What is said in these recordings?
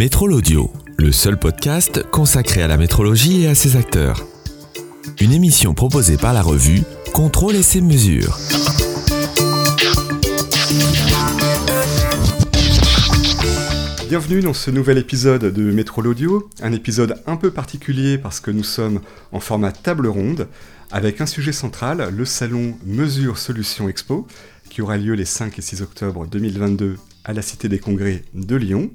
Métrol Audio, le seul podcast consacré à la métrologie et à ses acteurs. Une émission proposée par la revue Contrôle et ses mesures. Bienvenue dans ce nouvel épisode de Métrol Audio, un épisode un peu particulier parce que nous sommes en format table ronde avec un sujet central, le salon Mesures Solutions Expo, qui aura lieu les 5 et 6 octobre 2022 à la Cité des Congrès de Lyon.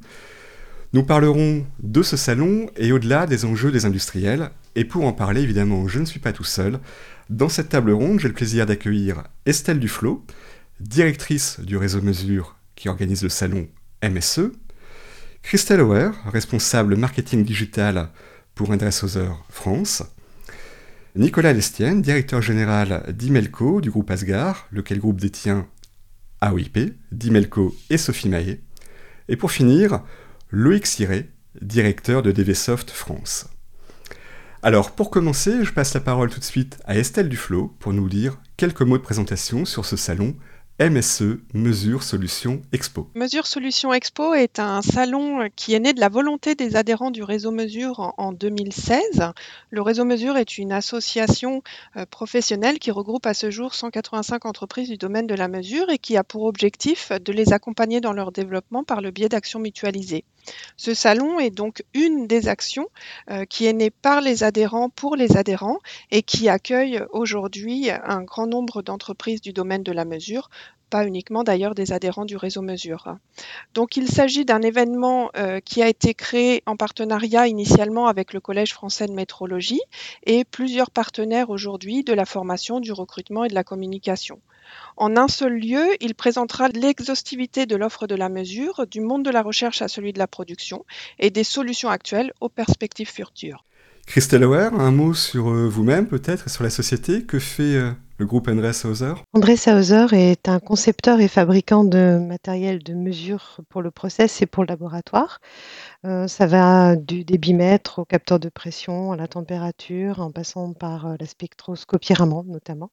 Nous parlerons de ce salon et au-delà des enjeux des industriels. Et pour en parler, évidemment, je ne suis pas tout seul. Dans cette table ronde, j'ai le plaisir d'accueillir Estelle Duflo, directrice du réseau Mesure qui organise le salon MSE, Christelle Auer, responsable marketing digital pour Hauser France, Nicolas Lestienne, directeur général d'Imelco du groupe Asgard, lequel groupe détient AOIP, d'Imelco et Sophie Maillet, et pour finir, Loïc Siré, directeur de DVSoft France. Alors, pour commencer, je passe la parole tout de suite à Estelle Duflo pour nous dire quelques mots de présentation sur ce salon MSE, Mesure Solutions Expo. Mesure Solutions Expo est un salon qui est né de la volonté des adhérents du réseau Mesure en 2016. Le réseau Mesure est une association euh, professionnelle qui regroupe à ce jour 185 entreprises du domaine de la mesure et qui a pour objectif de les accompagner dans leur développement par le biais d'actions mutualisées. Ce salon est donc une des actions euh, qui est née par les adhérents pour les adhérents et qui accueille aujourd'hui un grand nombre d'entreprises du domaine de la mesure, pas uniquement d'ailleurs des adhérents du réseau Mesure. Donc il s'agit d'un événement euh, qui a été créé en partenariat initialement avec le Collège français de métrologie et plusieurs partenaires aujourd'hui de la formation, du recrutement et de la communication. En un seul lieu, il présentera l'exhaustivité de l'offre de la mesure, du monde de la recherche à celui de la production, et des solutions actuelles aux perspectives futures. Christelle Auer, un mot sur euh, vous-même peut-être et sur la société. Que fait euh, le groupe André Sauser André Sauser est un concepteur et fabricant de matériel de mesure pour le process et pour le laboratoire. Euh, ça va du débitmètre au capteur de pression, à la température, en passant par euh, la spectroscopie Raman notamment.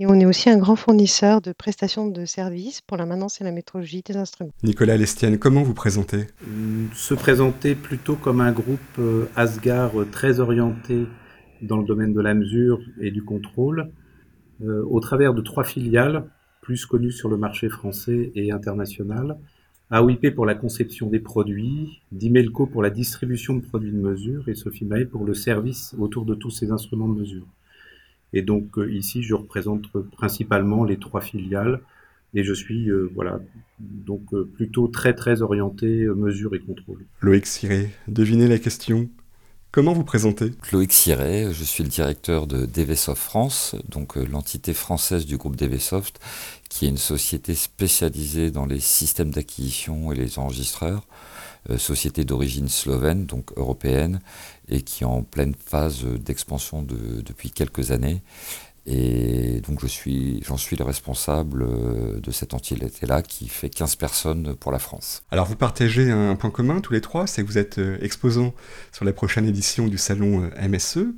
Et on est aussi un grand fournisseur de prestations de services pour la maintenance et la métrologie des instruments. Nicolas Lestienne, comment vous présentez? Se présenter plutôt comme un groupe euh, Asgard très orienté dans le domaine de la mesure et du contrôle, euh, au travers de trois filiales plus connues sur le marché français et international. AOIP pour la conception des produits, Dimelco pour la distribution de produits de mesure et Sophie Maé pour le service autour de tous ces instruments de mesure. Et donc euh, ici, je représente principalement les trois filiales et je suis euh, voilà donc plutôt très très orienté mesure et contrôle. Loïc Siré, devinez la question. Comment vous présentez Loïc Siret, je suis le directeur de DVSoft France, donc euh, l'entité française du groupe DVSoft, qui est une société spécialisée dans les systèmes d'acquisition et les enregistreurs, euh, société d'origine slovène, donc européenne, et qui est en pleine phase d'expansion depuis quelques années et donc je suis, j'en suis le responsable euh, de cette entité-là qui fait 15 personnes pour la France. Alors vous partagez un point commun tous les trois, c'est que vous êtes euh, exposants sur la prochaine édition du salon euh, MSE.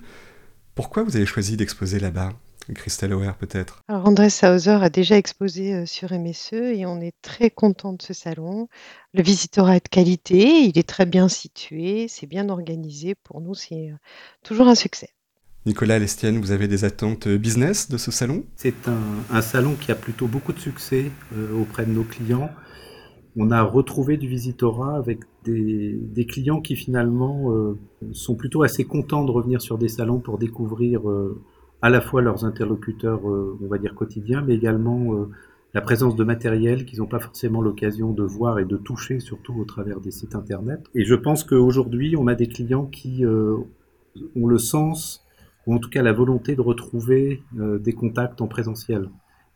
Pourquoi vous avez choisi d'exposer là-bas Christelle Auer peut-être? Alors André Sauser a déjà exposé sur MSE et on est très content de ce salon. Le visitorat est de qualité, il est très bien situé, c'est bien organisé. Pour nous, c'est toujours un succès. Nicolas Lestienne, vous avez des attentes business de ce salon? C'est un, salon qui a plutôt beaucoup de succès euh, auprès de nos clients. On a retrouvé du visitorat avec des, clients qui finalement euh, sont plutôt assez contents de revenir sur des salons pour découvrir euh, à la fois leurs interlocuteurs, on va dire quotidiens, mais également la présence de matériel qu'ils n'ont pas forcément l'occasion de voir et de toucher, surtout au travers des sites internet. Et je pense qu'aujourd'hui, on a des clients qui ont le sens ou en tout cas la volonté de retrouver euh, des contacts en présentiel.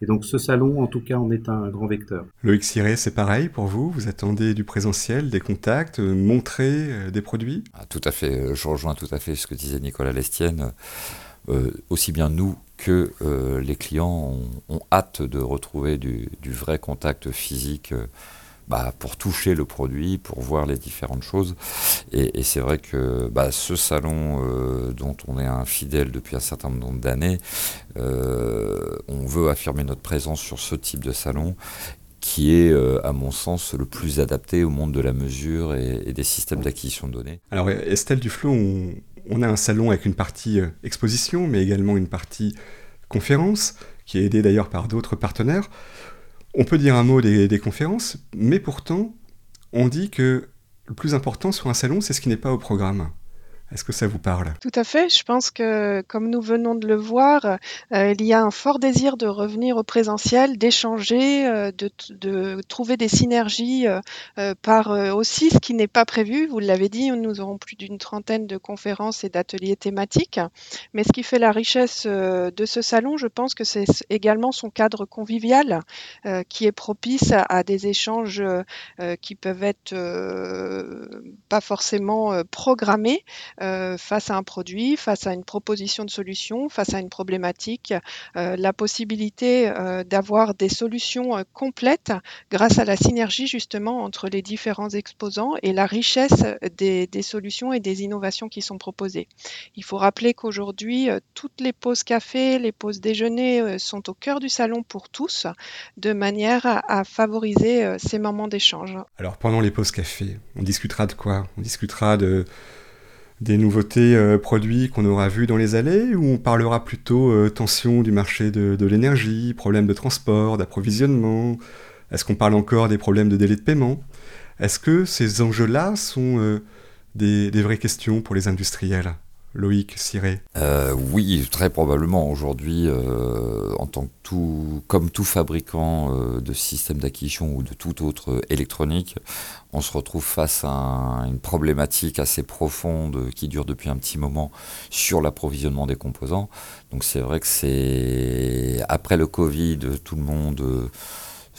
Et donc ce salon, en tout cas, en est un grand vecteur. Loïc Siré, c'est pareil pour vous Vous attendez du présentiel, des contacts, euh, montrer euh, des produits? Ah, Tout à fait, je rejoins tout à fait ce que disait Nicolas Lestienne. aussi bien nous que les clients ont, hâte de retrouver du, du vrai contact physique bah, pour toucher le produit, pour voir les différentes choses. Et, c'est vrai que bah, ce salon euh, dont on est un fidèle depuis un certain nombre d'années, euh, on veut affirmer notre présence sur ce type de salon qui est, euh, à mon sens, le plus adapté au monde de la mesure et, des systèmes d'acquisition de données. Alors Estelle Duflo, on, a un salon avec une partie exposition, mais également une partie conférence, qui est aidée d'ailleurs par d'autres partenaires. On peut dire un mot des conférences, mais pourtant, on dit que le plus important sur un salon, c'est ce qui n'est pas au programme. Est-ce que ça vous parle? Tout à fait. Je pense que, comme nous venons de le voir, euh, il y a un fort désir de revenir au présentiel, d'échanger, euh, de, trouver des synergies euh, par aussi ce qui n'est pas prévu. Vous l'avez dit, nous aurons plus d'une trentaine de conférences et d'ateliers thématiques. Mais ce qui fait la richesse de ce salon, je pense que c'est également son cadre convivial qui est propice à, des échanges qui peuvent être pas forcément programmés euh, face à un produit, face à une proposition de solution, face à une problématique, euh, la possibilité euh, d'avoir des solutions complètes grâce à la synergie justement entre les différents exposants et la richesse des, solutions et des innovations qui sont proposées. Il faut rappeler qu'aujourd'hui, toutes les pauses café, les pauses déjeuner sont au cœur du salon pour tous, de manière à, à favoriser ces moments d'échange. Alors pendant les pauses café, on discutera de quoi? On discutera de des nouveautés euh, produits qu'on aura vus dans les allées, ou on parlera plutôt euh, tension du marché de, l'énergie, problèmes de transport, d'approvisionnement? Est-ce qu'on parle encore des problèmes de délai de paiement? Est-ce que ces enjeux-là sont euh, des, vraies questions pour les industriels? Loïc Siré euh, Oui, très probablement. Aujourd'hui, euh, en tant que tout, comme tout fabricant euh, de systèmes d'acquisition ou de toute autre électronique, on se retrouve face à une problématique assez profonde qui dure depuis un petit moment sur l'approvisionnement des composants. Donc c'est vrai que c'est après le Covid, tout le monde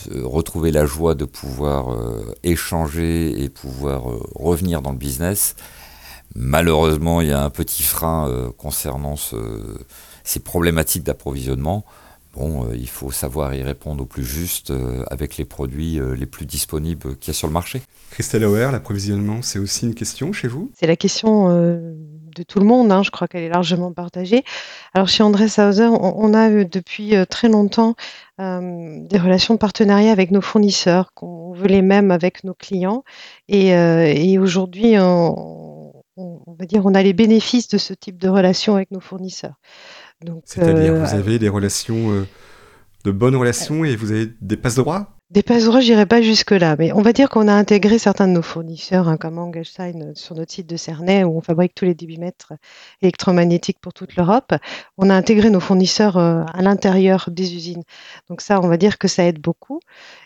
retrouver la joie de pouvoir échanger et pouvoir revenir dans le business. Malheureusement, il y a un petit frein euh, concernant ces problématiques d'approvisionnement. Bon, euh, il faut savoir y répondre au plus juste euh, avec les produits les plus disponibles qu'il y a sur le marché. Christelle Auer, l'approvisionnement, c'est aussi une question chez vous? C'est la question de tout le monde, hein. je crois qu'elle est largement partagée. Alors chez André Sauser, on, a depuis très longtemps des relations de partenariat avec nos fournisseurs, qu'on veut les mêmes avec nos clients. Et, et aujourd'hui, on on, va dire, on a les bénéfices de ce type de relation avec nos fournisseurs. C'est-à-dire, vous euh, avez des relations, euh, de bonnes relations et vous avez des passes de droit des passes droits, j'irai pas jusque-là, mais on va dire qu'on a intégré certains de nos fournisseurs, hein, comme Engelstein, euh, sur notre site de Cernay, où on fabrique tous les débitmètres électromagnétiques pour toute l'Europe. On a intégré nos fournisseurs euh, à l'intérieur des usines. Donc ça, on va dire que ça aide beaucoup.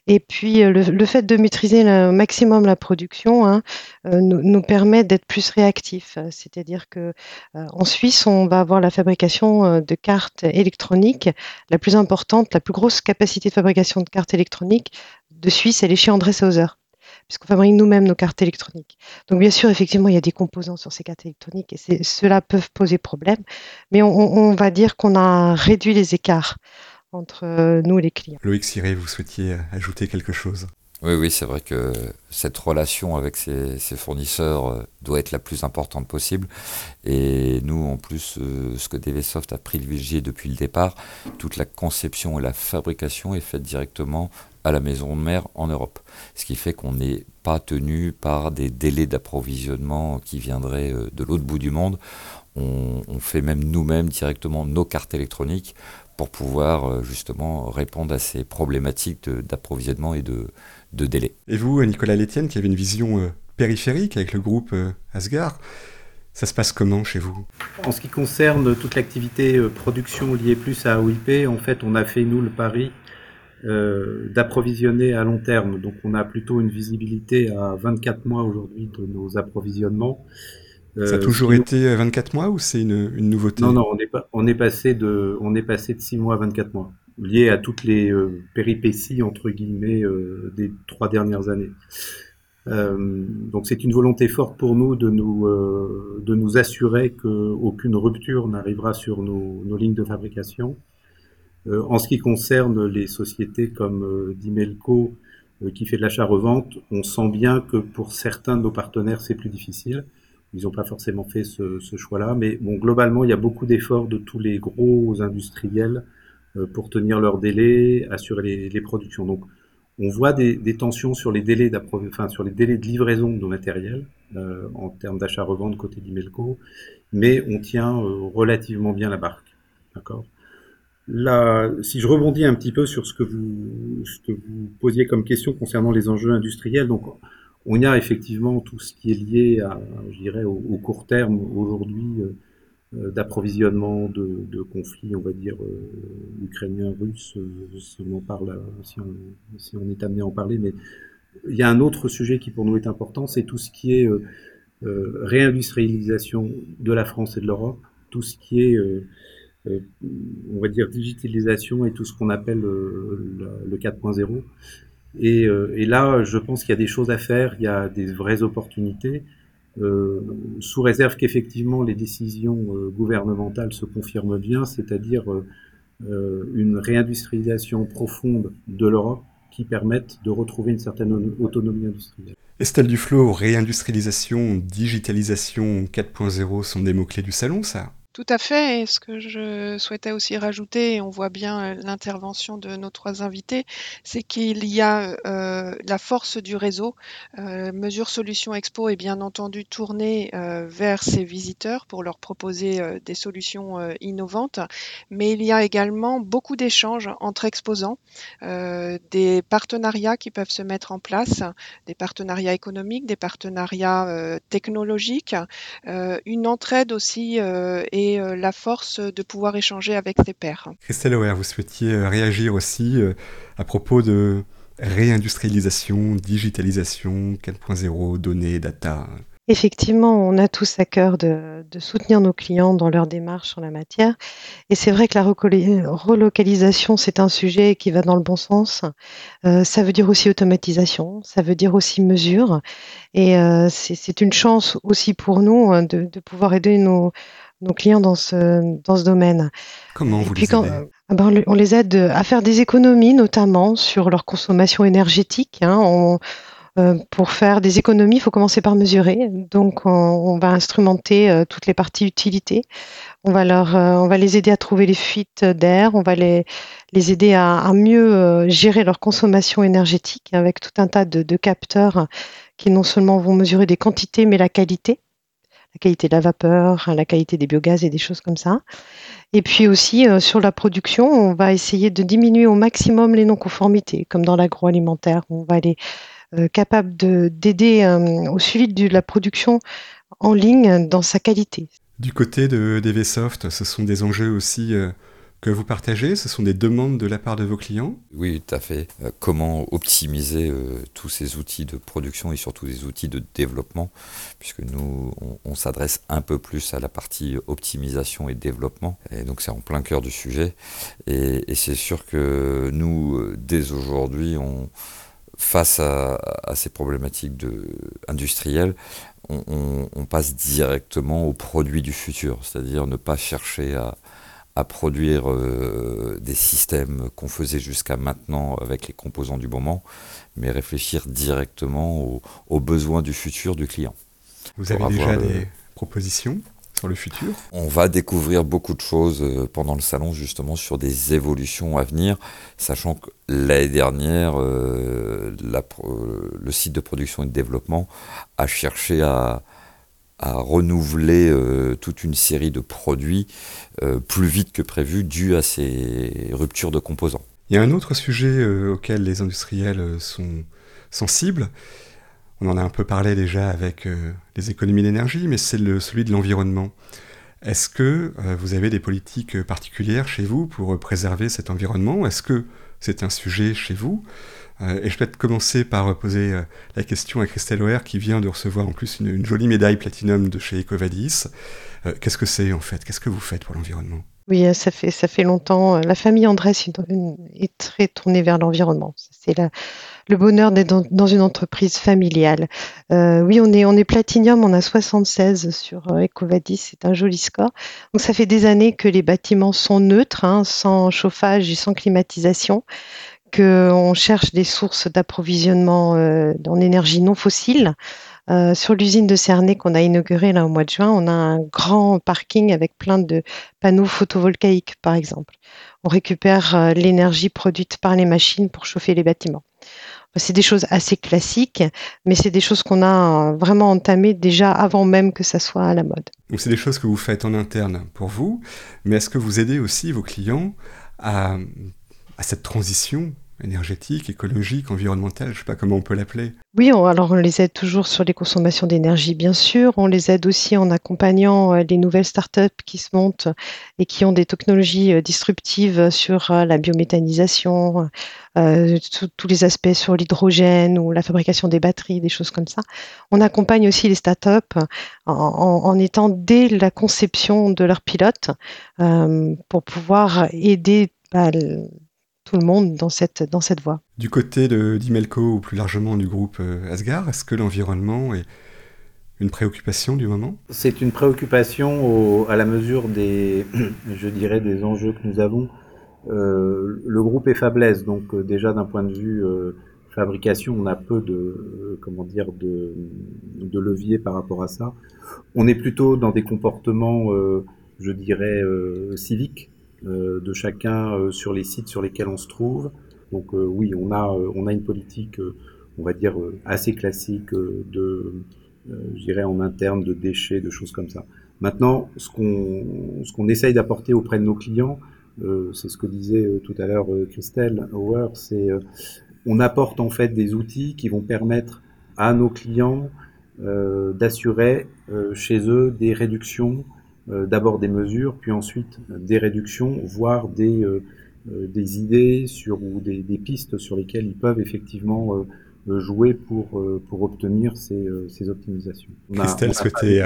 Et puis, euh, le, fait de maîtriser le maximum la production hein, nous, nous, permet d'être plus réactifs. C'est-à-dire que en Suisse, on va avoir la fabrication de cartes électroniques la plus importante, la plus grosse capacité de fabrication de cartes électroniques de Suisse, elle est chez André Sauser, puisqu'on fabrique nous-mêmes nos cartes électroniques. Donc bien sûr, effectivement, il y a des composants sur ces cartes électroniques et cela peut poser problème, mais on, va dire qu'on a réduit les écarts entre euh, nous et les clients. Loïc Siré, vous souhaitiez ajouter quelque chose? Oui, oui, c'est vrai que cette relation avec ses, fournisseurs euh, doit être la plus importante possible. Et nous, en plus, euh, ce que DVSoft a privilégié depuis le départ, toute la conception et la fabrication est faite directement à la maison de mère en Europe. Ce qui fait qu'on n'est pas tenu par des délais d'approvisionnement qui viendraient de l'autre bout du monde. On, fait même nous-mêmes directement nos cartes électroniques pour pouvoir euh, justement répondre à ces problématiques d'approvisionnement et de, de délai. Et vous, Nicolas Létienne, qui avez une vision euh, périphérique avec le groupe Asgard, ça se passe comment chez vous? En ce qui concerne toute l'activité production liée plus à OIP, en fait, on a fait, nous, le pari euh, d'approvisionner à long terme. Donc on a plutôt une visibilité à 24 mois aujourd'hui de nos approvisionnements. Euh, Ça a toujours été 24 mois ou c'est une, une, nouveauté? Non, non, on est, pas, on est, passé de, on est passé de 6 mois à 24 mois, lié à toutes les euh, péripéties, entre guillemets, des trois dernières années. donc c'est une volonté forte pour nous de nous, de nous assurer qu'aucune rupture n'arrivera sur nos, nos, lignes de fabrication euh, en ce qui concerne les sociétés comme euh, Dimelco, euh, qui fait de l'achat-revente, on sent bien que pour certains de nos partenaires, c'est plus difficile. Ils n'ont pas forcément fait ce, choix-là, mais bon, globalement, il y a beaucoup d'efforts de tous les gros industriels pour tenir leurs délais, assurer les, productions. Donc, On voit des, tensions sur les délais enfin, sur les délais de livraison de nos matériels euh, en termes d'achat-revente côté d'Imelco, mais on tient euh, relativement bien la barque. D'accord? Là, si je rebondis un petit peu sur ce que vous, ce que vous posiez comme question concernant les enjeux industriels, donc on y a effectivement tout ce qui est lié à, je dirais, au, court terme aujourd'hui euh, euh, d'approvisionnement de, de, conflits, on va dire, euh, ukrainien-russe, si on en parle, si on, si on, est amené à en parler, mais il y a un autre sujet qui pour nous est important, c'est tout ce qui est réindustrialisation de la France et de l'Europe, tout ce qui est on va dire digitalisation et tout ce qu'on appelle le 4.0. Et, euh, et, là, je pense qu'il y a des choses à faire, il y a des vraies opportunités, euh, sous réserve qu'effectivement les décisions euh, gouvernementales se confirment bien, c'est-à-dire une réindustrialisation profonde de l'Europe qui permette de retrouver une certaine autonomie industrielle. Estelle Duflo, réindustrialisation, digitalisation 4.0 sont des mots-clés du salon, ça? Tout à fait. Ce que je souhaitais aussi rajouter, et on voit bien euh, l'intervention de nos trois invités, c'est qu'il y a euh, la force du réseau. Euh, Mesure Solutions Expo est bien entendu tournée euh, vers ses visiteurs pour leur proposer des solutions innovantes, mais il y a également beaucoup d'échanges entre exposants, des partenariats qui peuvent se mettre en place, des partenariats économiques, des partenariats technologiques, une entraide aussi et euh, la force de pouvoir échanger avec ses pairs. Christelle Auer, vous souhaitiez euh, réagir aussi euh, à propos de réindustrialisation, digitalisation, 4.0, données, data? Effectivement, on a tous à cœur de, soutenir nos clients dans leur démarche en la matière. Et c'est vrai que la relocalisation, c'est un sujet qui va dans le bon sens. ça veut dire aussi automatisation, ça veut dire aussi mesure. Et c'est une chance aussi pour nous hein, de, de pouvoir aider nos, nos clients dans ce, dans ce domaine. Comment vous les aidez ah ben, on les aide à faire des économies, notamment sur leur consommation énergétique. Hein. Euh, pour faire des économies, il faut commencer par mesurer. Donc, on, va instrumenter euh, toutes les parties utilités. On va, leur, euh, on va les aider à trouver les fuites d'air. On va les, les aider à, mieux gérer leur consommation énergétique avec tout un tas de, de capteurs qui non seulement vont mesurer des quantités, mais la qualité la qualité de la vapeur, la qualité des biogaz et des choses comme ça. Et puis aussi euh, sur la production, on va essayer de diminuer au maximum les non-conformités, comme dans l'agroalimentaire. On va aller euh, capable d'aider euh, au suivi de la production en ligne dans sa qualité. Du côté de DVSoft, ce sont des enjeux aussi que vous partagez Ce sont des demandes de la part de vos clients Oui, tout à fait. Euh, comment optimiser euh, tous ces outils de production et surtout des outils de développement, puisque nous, on, s'adresse un peu plus à la partie optimisation et développement. Et donc c'est en plein cœur du sujet. Et, c'est sûr que nous, euh, dès aujourd'hui, on face à, ces problématiques de, industrielles, on, on, passe directement aux produits du futur, c'est-à-dire ne pas chercher à, à produire euh, des systèmes qu'on faisait jusqu'à maintenant avec les composants du moment, mais réfléchir directement aux, besoins du futur du client. Vous avez déjà des propositions sur le futur? On va découvrir beaucoup de choses euh, pendant le salon justement sur des évolutions à venir, sachant que l'année dernière, euh, le site de production et de développement a cherché à, à renouveler euh, toute une série de produits euh, plus vite que prévu dû à ces ruptures de composants. Il y a un autre sujet euh, auquel les industriels sont sensibles. On en a un peu parlé déjà avec les économies d'énergie, mais c'est le, celui de l'environnement. Est-ce que vous avez des politiques particulières chez vous pour préserver cet environnement Est-ce que c'est un sujet chez vous. Euh, et je vais commencer par poser euh, la question à Christelle Oer qui vient de recevoir en plus une, jolie médaille platinum de chez Ecovadis. Euh, qu'est-ce que c'est en fait? Qu'est-ce que vous faites pour l'environnement? Oui, ça fait, ça fait longtemps. La famille Andrés est très tournée vers l'environnement. C'est le bonheur d'être dans, une entreprise familiale. oui, on est, on est platinium, on a 76 sur Ecovadis, c'est un joli score. Donc ça fait des années que les bâtiments sont neutres, hein, sans chauffage et sans climatisation on cherche des sources d'approvisionnement euh, en énergie non fossile. Euh, sur l'usine de Cernay qu'on a inaugurée là au mois de juin, on a un grand parking avec plein de panneaux photovoltaïques, par exemple. On récupère euh, l'énergie produite par les machines pour chauffer les bâtiments. C'est des choses assez classiques, mais c'est des choses qu'on a vraiment entamées déjà avant même que ça soit à la mode. Donc c'est des choses que vous faites en interne pour vous, mais est-ce que vous aidez aussi vos clients à cette transition énergétique, écologique, environnementale, je ne sais pas comment on peut l'appeler. Oui, alors on les aide toujours sur les consommations d'énergie, bien sûr. On les aide aussi en accompagnant euh, les nouvelles startups qui se montent et qui ont des technologies euh, disruptives sur euh, la biométhanisation, tous les aspects sur l'hydrogène ou la fabrication des batteries, des choses comme ça. On accompagne aussi les startups en, en, étant dès la conception de leurs pilotes pour pouvoir aider bah, tout le monde dans cette, dans cette voie. Du côté de d'Imelco ou plus largement du groupe euh, Asgard, est-ce que l'environnement est une préoccupation du moment? C'est une préoccupation à la mesure des, je dirais, des enjeux que nous avons. Euh, le groupe est faiblesse, donc euh, déjà d'un point de vue fabrication, on a peu de, comment dire, de, de levier par rapport à ça. On est plutôt dans des comportements, je dirais, civiques de chacun euh, sur les sites sur lesquels on se trouve. Donc euh, oui, on a, on a une politique, on va dire, assez classique de, je dirais, en interne, de déchets, de choses comme ça. Maintenant, ce qu'on ce qu'on essaye d'apporter auprès de nos clients, c'est ce que disait tout à l'heure Christelle Hauer, c'est on apporte en fait des outils qui vont permettre à nos clients d'assurer chez eux des réductions euh, d'abord des mesures, puis ensuite des réductions, voire des, euh, euh, des idées sur, ou des, des, pistes sur lesquelles ils peuvent effectivement jouer pour, pour obtenir ces, ces optimisations. Christelle souhaitait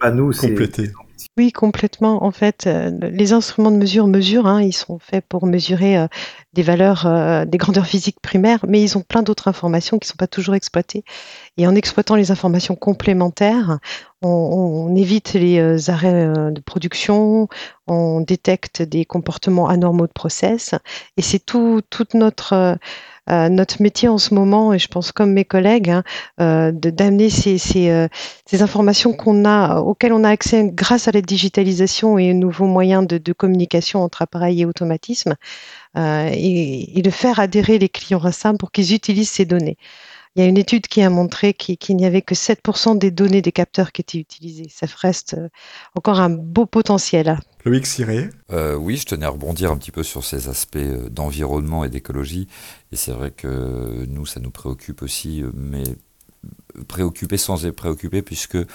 pas nous, compléter. Oui, complètement. En fait, les instruments de mesure mesurent, hein, ils sont faits pour mesurer des valeurs, des grandeurs physiques primaires, mais ils ont plein d'autres informations qui ne sont pas toujours exploitées. Et en exploitant les informations complémentaires, on, évite les euh, arrêts euh, de production, on détecte des comportements anormaux de process, et c'est tout, toute notre euh, notre métier en ce moment, et je pense comme mes collègues, hein, d'amener ces, ces, informations auxquelles on a accès grâce à la digitalisation et aux nouveaux moyens de, communication entre appareils et automatisme, et, de faire adhérer les clients Rassim pour qu'ils utilisent ces données. Il y a une étude qui a montré qu'il n'y avait que 7% des données des capteurs qui étaient utilisées. Ça reste euh, encore un beau potentiel. Loïc Siré euh, Oui, je tenais à rebondir un petit peu sur ces aspects euh, d'environnement et d'écologie. Et c'est vrai que nous, ça nous préoccupe aussi, mais préoccupé sans être préoccupé, puisque euh,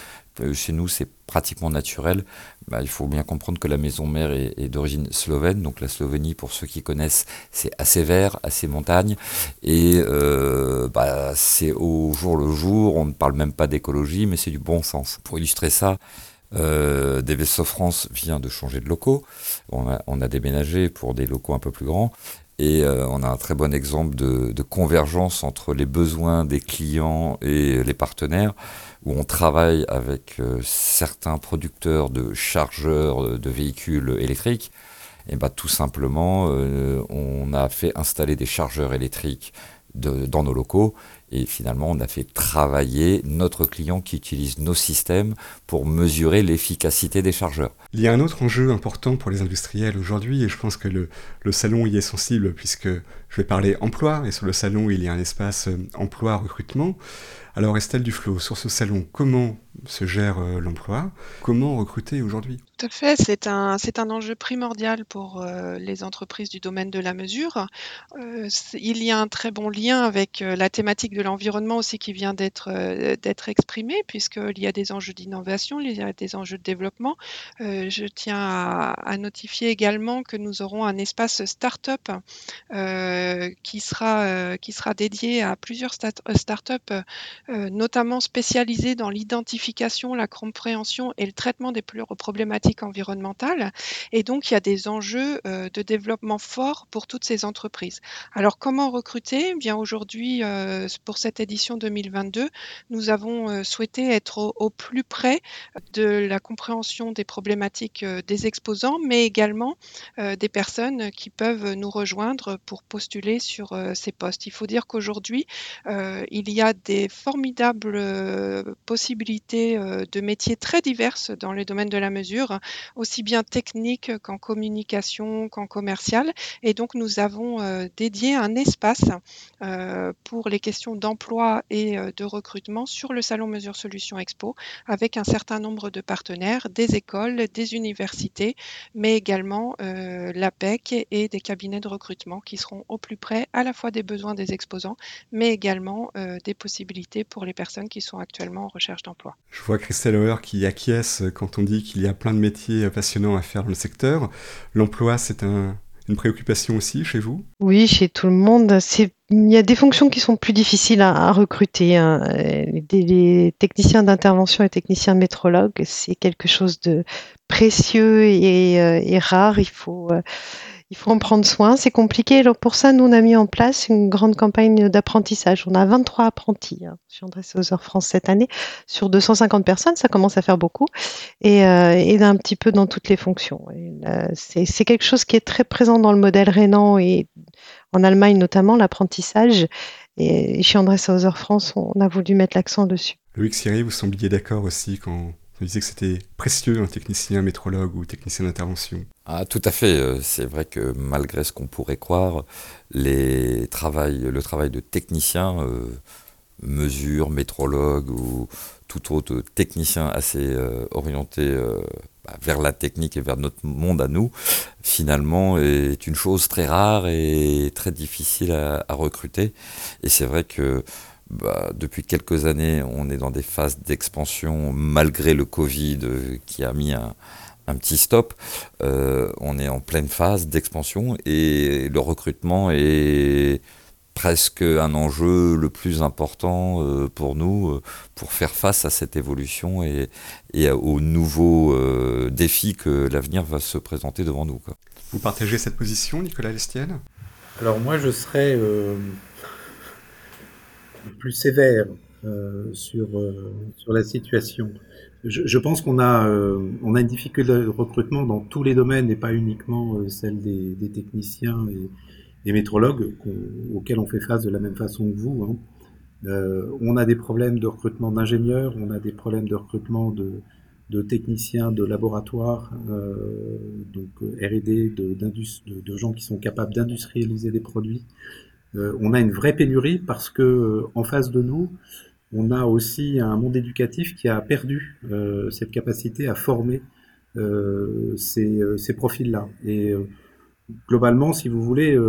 chez nous c'est pratiquement naturel. Bah, il faut bien comprendre que la maison mère est, d'origine slovène, donc la Slovénie, pour ceux qui connaissent, c'est assez vert, assez montagne, et euh, bah, c'est au jour le jour, on ne parle même pas d'écologie, mais c'est du bon sens. Pour illustrer ça, euh, France vient de changer de locaux. On a, déménagé pour des locaux un peu plus grands. Et euh, on a un très bon exemple de, convergence entre les besoins des clients et les partenaires, où on travaille avec euh, certains producteurs de chargeurs euh, de véhicules électriques. Et bah, tout simplement, on a fait installer des chargeurs électriques dans nos locaux et finalement, on a fait travailler notre client qui utilise nos systèmes pour mesurer l'efficacité des chargeurs. Il y a un autre enjeu important pour les industriels aujourd'hui, et je pense que le, salon y est sensible, puisque je vais parler emploi, et sur le salon, il y a un espace euh, emploi-recrutement. Alors Estelle Duflo, sur ce salon, comment se gère euh, l'emploi? Comment recruter aujourd'hui? Tout à fait, c'est un, c'est un enjeu primordial pour euh, les entreprises du domaine de la mesure. Il y a un très bon lien avec la thématique de l'environnement aussi qui vient d'être, d'être exprimée, puisqu'il y a des enjeux d'innovation, il y a des enjeux de développement. je tiens à, à, notifier également que nous aurons un espace start-up qui, sera, qui sera dédié à plusieurs euh, notamment spécialisée dans l'identification, la compréhension et le traitement des problématiques environnementales. Et donc, il y a des enjeux euh, de développement forts pour toutes ces entreprises. Alors, comment recruter? Eh Bien aujourd'hui, euh, pour cette édition 2022, nous avons souhaité être au, plus près de la compréhension des problématiques des exposants, mais également des personnes qui peuvent nous rejoindre pour postuler sur ces postes. Il faut dire qu'aujourd'hui, il y a des formidables possibilités de métiers très diverses dans les domaines de la mesure, aussi bien techniques qu'en communication, qu'en commercial. Et donc, nous avons dédié un espace pour les questions d'emploi et de recrutement sur le Salon Mesure Solutions Expo, avec un certain nombre de partenaires, des écoles, des universités, mais également l'APEC et des cabinets de recrutement qui seront au plus près à la fois des besoins des exposants, mais également des possibilités pour les personnes qui sont actuellement en recherche d'emploi. Je vois Christelle Auer qui acquiesce quand on dit qu'il y a plein de métiers passionnants à faire dans le secteur. L'emploi, c'est une préoccupation aussi chez vous? Oui, chez tout le monde. Il y a des fonctions qui sont plus difficiles à, recruter. Hein. Les, techniciens d'intervention et techniciens métrologues, c'est quelque chose de précieux et, euh, et rare. Il faut, euh, il faut en prendre soin, c'est compliqué. Alors pour ça, nous, on a mis en place une grande campagne d'apprentissage. On a 23 apprentis hein, sur Dresser France cette année, sur 250 personnes, ça commence à faire beaucoup, et, euh, un petit peu dans toutes les fonctions. C'est quelque chose qui est très présent dans le modèle rénan et en Allemagne notamment, l'apprentissage. Et chez André Sauser France, on a voulu mettre l'accent dessus. Loïc Siri, vous sembliez d'accord aussi quand vous disiez que c'était précieux, un technicien métrologue ou technicien d'intervention. Ah, tout à fait. Euh, c'est vrai que malgré ce qu'on pourrait croire, les le travail de technicien, euh, mesure, métrologue ou tout autre technicien assez euh, orienté bah, vers la technique et vers notre monde à nous, finalement est une chose très rare et très difficile à recruter. Et c'est vrai que bah, depuis quelques années, on est dans des phases d'expansion malgré le Covid euh, qui a mis un, petit stop. Euh, on est en pleine phase d'expansion et le recrutement est presque un enjeu le plus important euh, pour nous pour faire face à cette évolution et, aux nouveaux défis que l'avenir va se présenter devant nous. Vous partagez cette position, Nicolas Lestienne? Alors moi, je serais plus sévère euh, sur, euh, sur la situation. Je, je pense qu'on a, euh, on a une difficulté de recrutement dans tous les domaines et pas uniquement celle des, des, techniciens et des métrologues auxquels on fait face de la même façon que vous. Hein. Euh, on a des problèmes de recrutement d'ingénieurs, on a des problèmes de recrutement de, de techniciens de laboratoire, euh, donc R&D, de, de, de, gens qui sont capables d'industrialiser des produits. Euh, on a une vraie pénurie parce que euh, en face de nous, on a aussi un monde éducatif qui a perdu euh, cette capacité à former ces, profils-là. Et globalement, si vous voulez,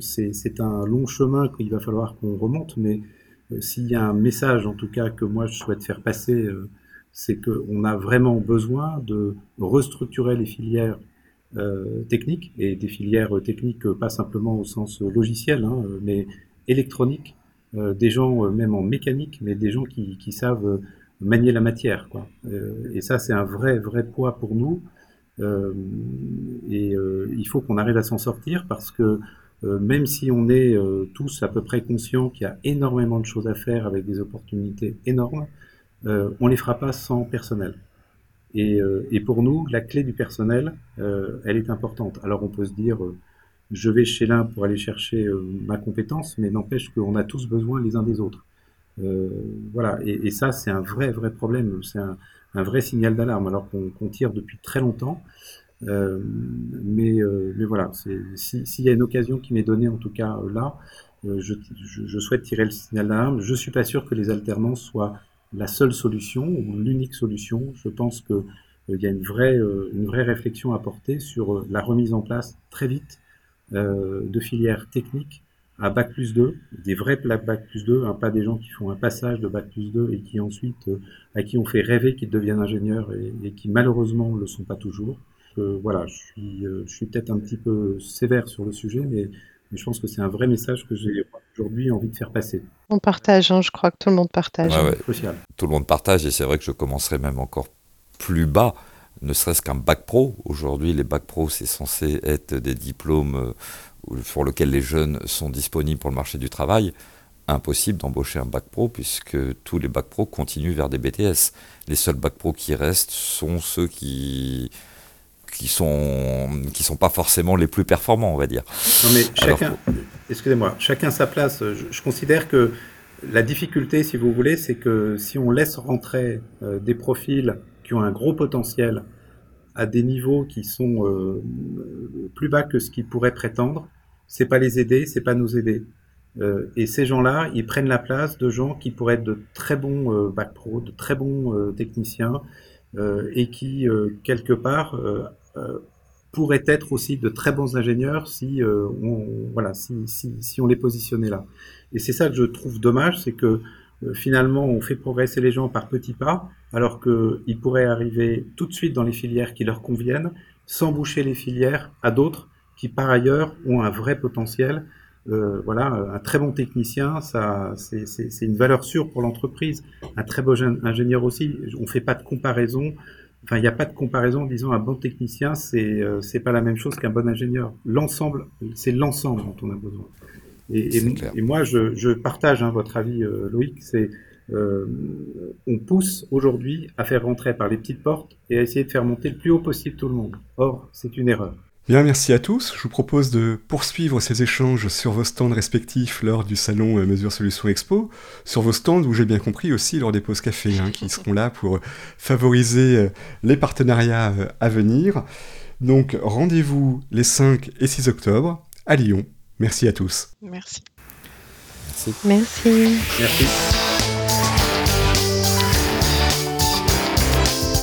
c'est un long chemin qu'il va falloir qu'on remonte, mais s'il y a un message, en tout cas, que moi je souhaite faire passer, c'est qu'on a vraiment besoin de restructurer les filières techniques, et des filières techniques pas simplement au sens logiciel, hein, mais électronique, euh, des gens euh, même en mécanique, mais des gens qui, qui savent manier la matière. Quoi. et ça, c'est un vrai, vrai poids pour nous. et il faut qu'on arrive à s'en sortir parce que même si on est tous à peu près conscients qu'il y a énormément de choses à faire avec des opportunités énormes, on les fera pas sans personnel. Et, euh, et, pour nous, la clé du personnel, euh, elle est importante. Alors on peut se dire, euh, je vais chez l'un pour aller chercher ma compétence, mais n'empêche qu'on a tous besoin les uns des autres. voilà, et, et ça c'est un vrai, vrai problème, c'est un, un, vrai signal d'alarme, alors qu'on tire depuis très longtemps. mais, mais voilà, s'il y a une occasion qui m'est donnée, en tout cas là, je, je, je souhaite tirer le signal d'alarme. Je suis pas sûr que les alternances soient la seule solution ou l'unique solution. Je pense qu'il euh, y a une vraie, euh, une vraie réflexion à porter sur euh, la remise en place très vite de filières techniques à Bac plus 2, des vrais Bac plus 2, hein, pas des gens qui font un passage de Bac plus 2 et qui ensuite, à qui on fait rêver qu'ils deviennent ingénieurs et, qui malheureusement ne le sont pas toujours. voilà, je suis, je suis peut-être un petit peu sévère sur le sujet, mais je pense que c'est un vrai message que j'ai aujourd'hui envie de faire passer. On partage, hein, je crois que tout le monde partage. Tout le monde partage et c'est vrai que je commencerai même encore plus bas, ne serait-ce qu'un bac pro. Aujourd'hui, les bacs pro, c'est censé être des diplômes euh, sur lesquels les jeunes sont disponibles pour le marché du travail. impossible d'embaucher un bac pro puisque tous les bacs pro continuent vers des BTS. Les seuls bacs pro qui restent sont ceux qui qui sont qui sont pas forcément les plus performants, on va dire. Non mais chacun, excusez-moi, chacun sa place. Je, considère que la difficulté, si vous voulez, c'est que si on laisse rentrer euh, des profils qui ont un gros potentiel à des niveaux qui sont euh, plus bas que ce qu'ils pourraient prétendre, c'est pas les aider, c'est pas nous aider. Euh, et ces gens-là, ils prennent la place de gens qui pourraient être de très bons euh, bac pro, de très bons euh, techniciens, et qui quelque part pourraient être aussi de très bons ingénieurs si on voilà si, si, si on les positionnait là. Et c'est ça que je trouve dommage, c'est que finalement on fait progresser les gens par petits pas, alors qu'ils pourraient arriver tout de suite dans les filières qui leur conviennent, sans boucher les filières à d'autres qui par ailleurs ont un vrai potentiel euh, voilà, un très bon technicien, ça, c'est une valeur sûre pour l'entreprise. Un très bon ingénieur aussi. On fait pas de comparaison. Enfin, il n'y a pas de comparaison. Disons, un bon technicien, c'est euh, c'est pas la même chose qu'un bon ingénieur. L'ensemble, c'est l'ensemble dont on a besoin. Et, et, moi, je, je partage hein, votre avis, euh, Loïc. C'est euh, on pousse aujourd'hui à faire rentrer par les petites portes et à essayer de faire monter le plus haut possible tout le monde. Or, c'est une erreur. Bien, merci à tous. Je vous propose de poursuivre ces échanges sur vos stands respectifs lors du salon euh, Mesure Solutions Expo, sur vos stands où j'ai bien compris aussi lors des pauses café, hein, qui seront là pour favoriser euh, les partenariats euh, à venir. Donc rendez-vous les 5 et 6 octobre à Lyon. Merci à tous. Merci. Merci. Merci. Merci.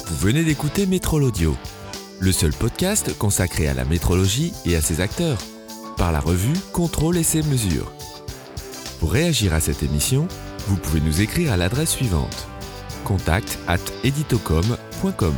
Vous venez d'écouter Métro Audio le seul podcast consacré à la métrologie et à ses acteurs, par la revue Contrôle et ses mesures. Pour réagir à cette émission, vous pouvez nous écrire à l'adresse suivante contact at editocom.com.